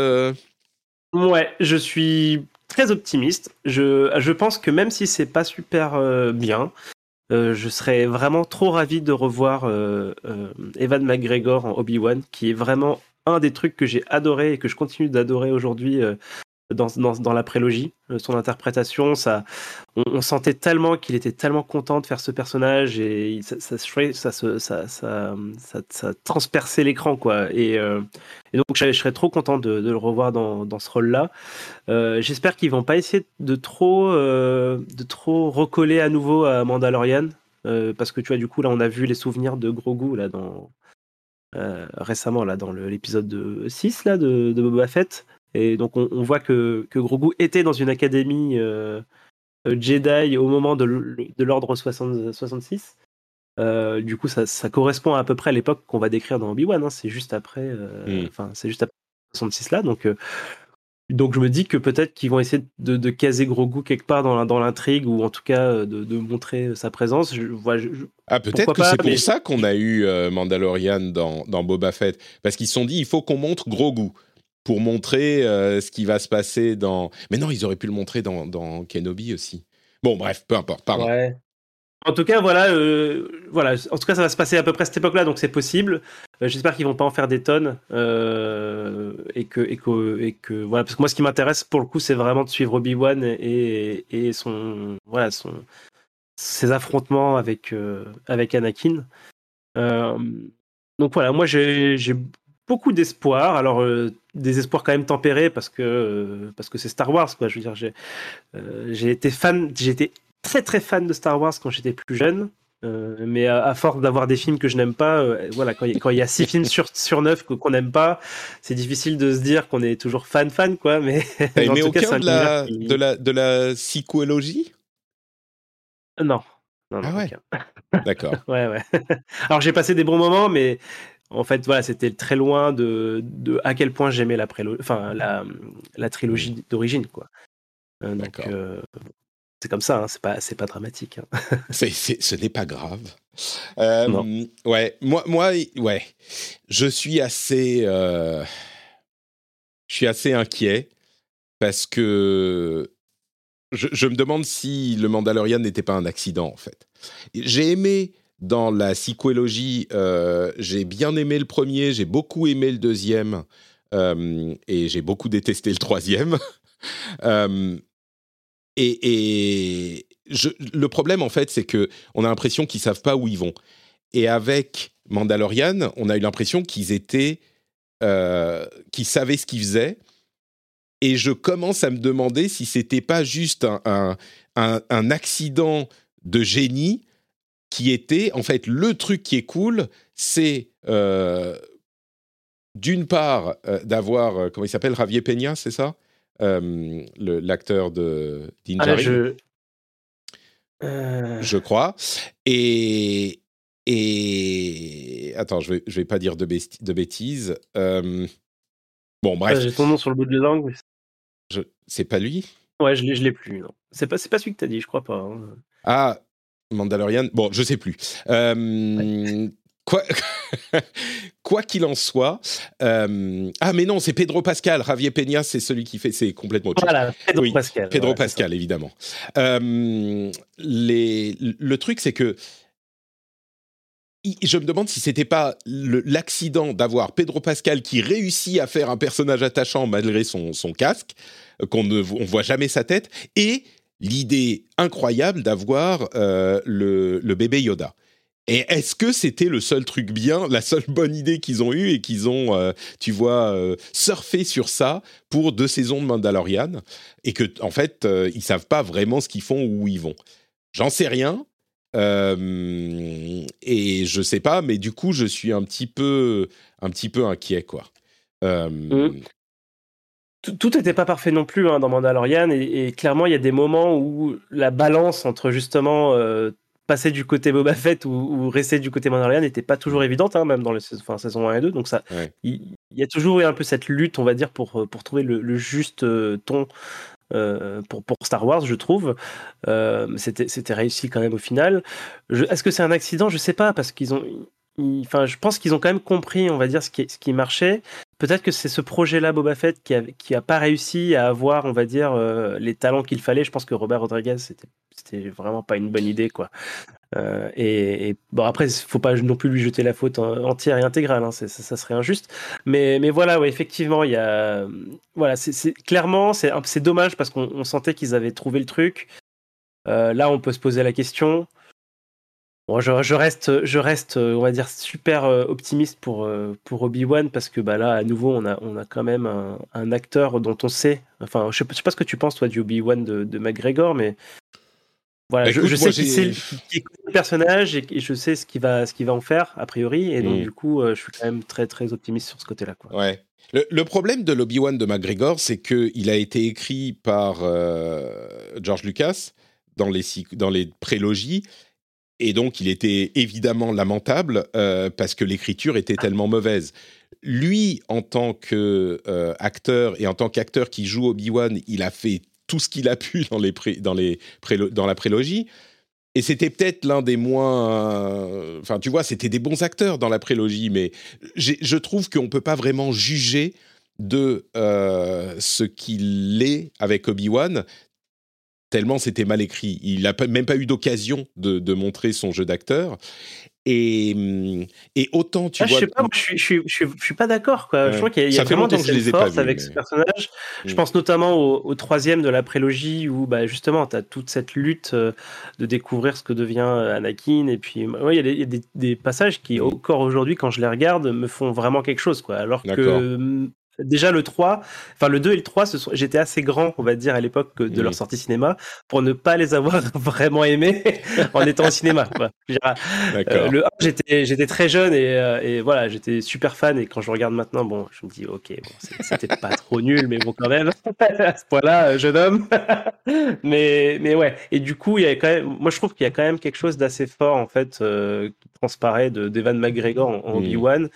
Ouais, je suis très optimiste. Je, je pense que même si c'est pas super euh, bien, euh, je serais vraiment trop ravi de revoir euh, Evan McGregor en Obi-Wan, qui est vraiment un des trucs que j'ai adoré et que je continue d'adorer aujourd'hui dans, la prélogie, euh, son interprétation, ça, on, sentait tellement qu'il était tellement content de faire ce personnage et ça, ça, ça, ça, ça, ça transperçait l'écran quoi. Et, euh, donc je, serais trop content de, le revoir dans, ce rôle-là. Euh, J'espère qu'ils vont pas essayer de trop, de trop recoller à nouveau à Mandalorian, parce que tu vois du coup là on a vu les souvenirs de Grogu là récemment là dans l'épisode 6 là de Boba Fett. Et donc on, voit que, que, Grogu était dans une académie euh, euh, Jedi au moment de l'ordre 66. Euh, du coup, ça, ça, correspond à, peu près à l'époque qu'on va décrire dans Obi-Wan. Hein. C'est juste après, mm. enfin, c'est juste après 66 là. Donc, donc je me dis que peut-être qu'ils vont essayer de, de, caser Grogu quelque part dans, dans l'intrigue ou en tout cas de, de montrer sa présence. Je, je, ah, peut-être que c'est pour ça qu'on a eu Mandalorian dans, dans Boba Fett. Parce qu'ils se sont dit, il faut qu'on montre Grogu pour montrer euh, ce qui va se passer dans. Mais non, ils auraient pu le montrer dans, Kenobi aussi. Bon, bref, peu importe. En tout cas, euh, voilà. En tout cas, ça va se passer à peu près à cette époque-là, donc c'est possible. Euh, j'espère qu'ils vont pas en faire des tonnes et que et que et que voilà, parce que moi, ce qui m'intéresse pour le coup, c'est vraiment de suivre Obi Wan et, et son voilà son ses affrontements avec avec Anakin. donc voilà, moi j'ai beaucoup d'espoir. Alors, euh, des espoirs quand même tempérés parce que euh, parce que c'est Star Wars, quoi. Je veux dire, j'ai euh, j'ai été fan, j'étais très très fan de Star Wars quand j'étais plus jeune. mais à, force d'avoir des films que je n'aime pas, voilà, quand il, y a six films sur, sur neuf qu'on n'aime pas, c'est difficile de se dire qu'on est toujours fan fan, quoi. Mais, mais aucun de, la, de la de la psychologie? Non. Non, ah ouais. D'accord. ouais, ouais. Alors j'ai passé des bons moments, mais en fait, voilà, c'était très loin de, de, à quel point j'aimais la, enfin, la, la trilogie d'origine, quoi. Euh, D'accord. Euh, c'est comme ça, hein, c'est pas, c'est pas dramatique. Hein. ce n'est pas grave. Euh, ouais, moi, moi, ouais, je suis assez, je suis assez inquiet parce que je, je, me demande si le Mandalorian n'était pas un accident en fait. J'ai aimé dans la psychologie, euh, j'ai bien aimé le premier, j'ai beaucoup aimé le deuxième, euh, et j'ai beaucoup détesté le troisième. Euh, et, le problème, en fait, c'est que on a l'impression qu'ils savent pas où ils vont. Et avec Mandalorian, on a eu l'impression qu'ils étaient, qu'ils savaient ce qu'ils faisaient. Et je commence à me demander si c'était pas juste un accident de génie qui était, en fait, le truc qui est cool, c'est euh, d'une part euh, d'avoir, euh, comment il s'appelle, Javier Peña, c'est ça? L'acteur de ah, je... je crois. Et, et attends, je vais, je vais pas dire de, de bêtises. Bon, bref. J'ai ton nom sur le bout de la langue. Je... C'est pas lui? Ouais, je l'ai, je l'ai plus. Non. C'est pas, c'est pas celui que t'as dit, je crois pas. Hein. Ah, Mandalorian. Bon, je sais plus. Euh, quoi, quoi qu'il en soit. Euh, ah, mais non, c'est Pedro Pascal. Javier Peña, c'est celui qui fait. C'est complètement autre Voilà, Pedro Pascal. Pedro Pascal, évidemment. Euh, les, le truc, c'est que je me demande si c'était pas l'accident d'avoir Pedro Pascal qui réussit à faire un personnage attachant malgré son, casque, qu'on ne on voit jamais sa tête, et l'idée incroyable d'avoir euh, le, bébé Yoda. Et est-ce que c'était le seul truc bien, la seule bonne idée qu'ils ont eue et qu'ils ont, euh, tu vois, surfé sur ça pour deux saisons de Mandalorian et que en fait ils savent pas vraiment ce qu'ils font ou où ils vont? J'en sais rien, euh, et je sais pas, mais du coup, je suis un petit peu, un petit peu inquiet, quoi. Euh, mmh. Tout n'était pas parfait non plus hein, dans Mandalorian, et, clairement, il y a des moments où la balance entre justement euh, passer du côté Boba Fett ou, rester du côté Mandalorian n'était pas toujours évidente, hein, même dans les enfin, saison 1 et 2. Donc, ça, il y, a toujours eu un peu cette lutte, on va dire, pour, pour trouver le, le juste ton euh, pour, pour, Star Wars, je trouve. Euh, c'était réussi quand même au final. Est-ce que c'est un accident? Je sais pas, parce qu'ils ont. Enfin, je pense qu'ils ont quand même compris, on va dire, ce qui, ce qui marchait. Peut-être que c'est ce projet-là, Boba Fett, qui a, qui a pas réussi à avoir, on va dire, euh, les talents qu'il fallait. Je pense que Robert Rodriguez, c'était c'était vraiment pas une bonne idée, quoi. Euh, et, bon, après, faut pas non plus lui jeter la faute entière et intégrale, hein, ça, serait injuste. Mais, mais voilà, ouais, effectivement, il y a, voilà, c'est clairement, c'est dommage parce qu'on sentait qu'ils avaient trouvé le truc. Euh, là, on peut se poser la question. Bon, je, reste, je reste, on va dire, super euh, optimiste pour, pour Obi-Wan parce que bah, là, à nouveau, on a, on a quand même un, acteur dont on sait. Enfin, je sais, sais pas ce que tu penses, toi, du Obi-Wan de, de McGregor, mais voilà, je, sais qui c'est le personnage et, je sais ce qu'il va, ce qu'il va en faire a priori, et donc mm. du coup, euh, je suis quand même très très optimiste sur ce côté-là. Quoi. Ouais. Le, problème de l'Obi-Wan de McGregor, c'est qu'il a été écrit par euh, George Lucas dans les, dans les prélogies, et donc il était évidemment lamentable euh, parce que l'écriture était tellement mauvaise. Lui, en tant qu'acteur et en tant qu'acteur qui joue Obi-Wan, il a fait tout ce qu'il a pu dans, les les dans la prélogie. Et c'était peut-être l'un des moins. Enfin, tu vois, c'était des bons acteurs dans la prélogie, mais je trouve qu'on ne peut pas vraiment juger de euh, ce qu'il est avec Obi-Wan, tellement c'était mal écrit. Il n'a même pas eu d'occasion de, de, montrer son jeu d'acteur. Et, et autant tu ah, vois. Je sais pas, je, je, je, je suis pas d'accord. Quoi. Je crois qu'il y a, vraiment des scènes fortes avec ce personnage. Je mmh. pense notamment au, troisième de la prélogie où bah, justement tu as toute cette lutte euh, de découvrir ce que devient euh, Anakin. Et puis ouais, il y a, des, des, passages qui, encore aujourd'hui, quand je les regarde, me font vraiment quelque chose. Quoi. Alors que Déjà le 3, enfin le 2 et le 3, j'étais assez grand, on va dire, à l'époque de leur sortie cinéma, pour ne pas les avoir vraiment aimés en étant au cinéma. Euh, le 1, j'étais, très jeune et, euh, et voilà, j'étais super fan. Et quand je regarde maintenant, bon, je me dis, ok, bon, c'était pas trop nul, mais bon, quand même, à ce point-là, euh, jeune homme. mais, mais ouais, et du coup, il y a quand même, moi je trouve qu'il y a quand même quelque chose d'assez fort, en fait, qui transparaît de, d'Evan McGregor en, en Obi-Wan.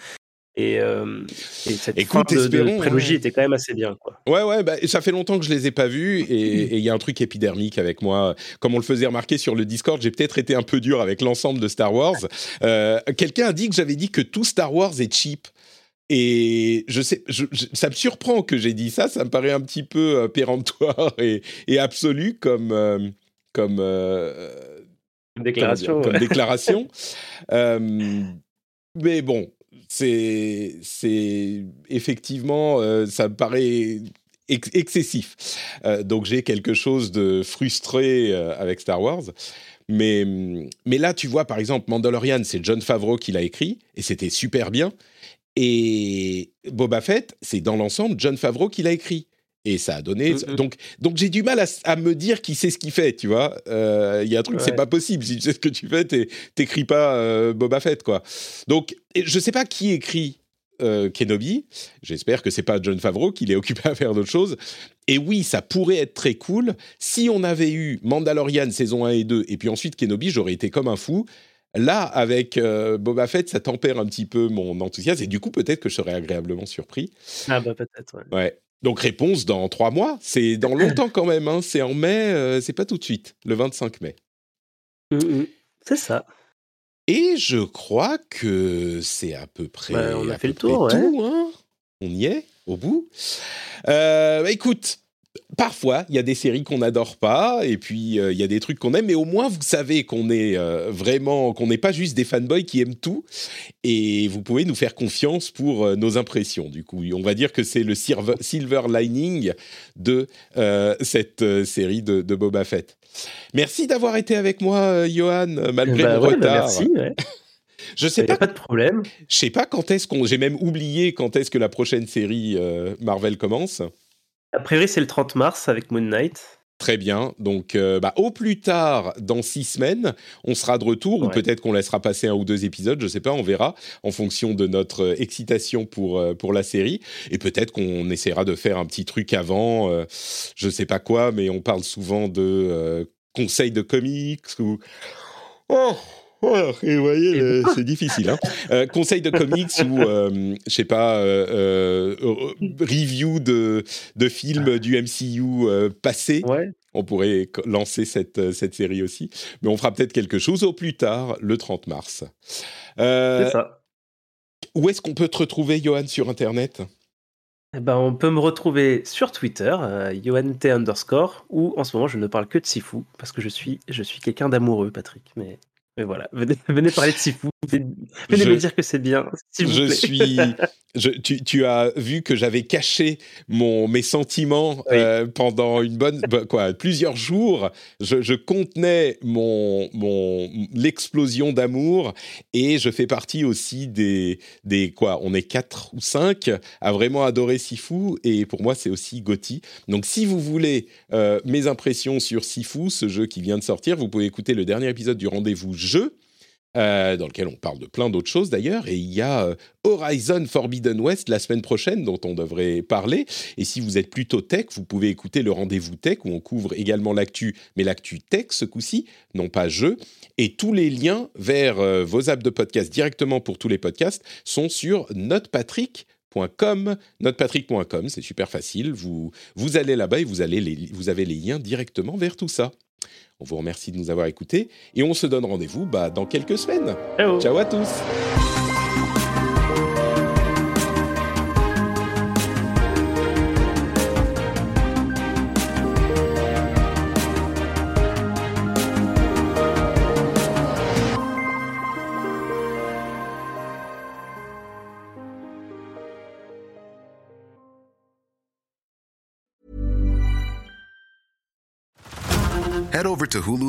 Et, euh, et, cette Écoute, fin de, de prélogie était quand même assez bien. Quoi. Ouais, ouais, bah, ça fait longtemps que je les ai pas vus et il y a un truc épidermique avec moi. Comme on le faisait remarquer sur le Discord, j'ai peut-être été un peu dur avec l'ensemble de Star Wars. Euh, quelqu'un a dit que j'avais dit que tout Star Wars est cheap. Et je sais, ça me surprend que j'ai dit ça. Ça me paraît un petit peu euh, péremptoire et, et, absolu comme comme déclaration. comme déclaration. mais bon, c'est effectivement, euh, ça me paraît excessif. Euh, donc j'ai quelque chose de frustré euh, avec Star Wars. Mais, mais là, tu vois, par exemple, Mandalorian, c'est John Favreau qui l'a écrit, et c'était super bien. Et Boba Fett, c'est dans l'ensemble John Favreau qui l'a écrit. Et ça a donné. Mm, mm. Donc, donc j'ai du mal à, me dire qui sait ce qu'il fait, tu vois. Il y a un truc, c'est pas possible. Si tu sais ce que tu fais, t'écris pas Boba Fett, quoi. Donc, je sais pas qui écrit euh, Kenobi. J'espère que c'est pas John Favreau qui est occupé à faire d'autres choses. Et oui, ça pourrait être très cool. Si on avait eu Mandalorian saison 1 et 2, et puis ensuite Kenobi, j'aurais été comme un fou. Là, avec euh, Boba Fett, ça tempère un petit peu mon enthousiasme, et du coup, peut-être que je serais agréablement surpris. Ah bah peut-être, ouais. ouais. Donc réponse dans trois mois, c'est dans longtemps quand même, hein. c'est en mai, euh, c'est pas tout de suite, le 25 mai. Mmh, mmh. C'est ça. Et je crois que c'est à peu près. Bah, on a à fait peu le tour, près ouais. tout, hein. on y est, au bout. Euh, écoute, parfois, il y a des séries qu'on n'adore pas, et puis euh, il y a des trucs qu'on aime, mais au moins vous savez qu'on est euh, vraiment, qu'on n'est pas juste des fanboys qui aiment tout, et vous pouvez nous faire confiance pour euh, nos impressions. Du coup, on va dire que c'est le silver, lining de cette série de, de Boba Fett. Merci d'avoir été avec moi, Johan, malgré Bah ouais, bah retard. merci, ouais. Je sais pas pas de problème. je sais pas quand est-ce qu'on. J'ai même oublié quand est-ce que la prochaine série Marvel commence. A priori, c'est le 30 mars avec Moon Knight. Très bien. Donc, euh, bah, au plus tard, dans six semaines, on sera de retour, ou peut-être qu'on laissera passer un ou deux épisodes, je sais pas, on verra, en fonction de notre euh, excitation pour, euh, pour la série. Et peut-être qu'on essaiera de faire un petit truc avant, euh, je sais pas quoi, mais on parle souvent de euh, conseils de comics ou. Oh voilà, et vous voyez, c'est difficile. Hein. Euh, conseils de comics ou, euh, je sais pas, euh, euh, review de, de films du MCU euh. Ouais. On pourrait lancer cette, cette série aussi. Mais on fera peut-être quelque chose au plus tard, le 30 mars. Euh, C'est ça. où est-ce qu'on peut te retrouver, Johan, sur Internet? Eh ben, on peut me retrouver sur Twitter, euh, YohanT underscore, où en ce moment je ne parle que de Sifu, parce que je suis, je suis quelqu'un d'amoureux, Patrick. Mais, mais voilà, venez, venez parler de Sifu. Venez, Je- me dire que c'est bien, s'il vous Je plaît. suis. je- tu, tu as vu que j'avais caché mon, mes sentiments Oui. euh, pendant une bonne, bah, quoi, plusieurs jours. Je, je contenais mon, mon l'explosion d'amour et je fais partie aussi des, des quoi. On est quatre ou cinq à vraiment adorer Sifu et pour moi c'est aussi Gotti. Donc si vous voulez euh, mes impressions sur Sifu, ce jeu qui vient de sortir, vous pouvez écouter le dernier épisode du rendez-vous jeu. Euh, dans lequel on parle de plein d'autres choses d'ailleurs, et il y a euh, Horizon Forbidden West la semaine prochaine dont on devrait parler. Et si vous êtes plutôt tech, vous pouvez écouter le rendez-vous tech où on couvre également l'actu, mais l'actu tech ce coup-ci, non pas jeu. Et tous les liens vers euh, vos apps de podcast directement pour tous les podcasts sont sur notepatrick.com, notepatrick.com, c'est super facile. Vous, vous allez là-bas et vous, allez les, vous avez les liens directement vers tout ça. On vous remercie de nous avoir écoutés et on se donne rendez-vous bah, dans quelques semaines. Ciao. Ciao à tous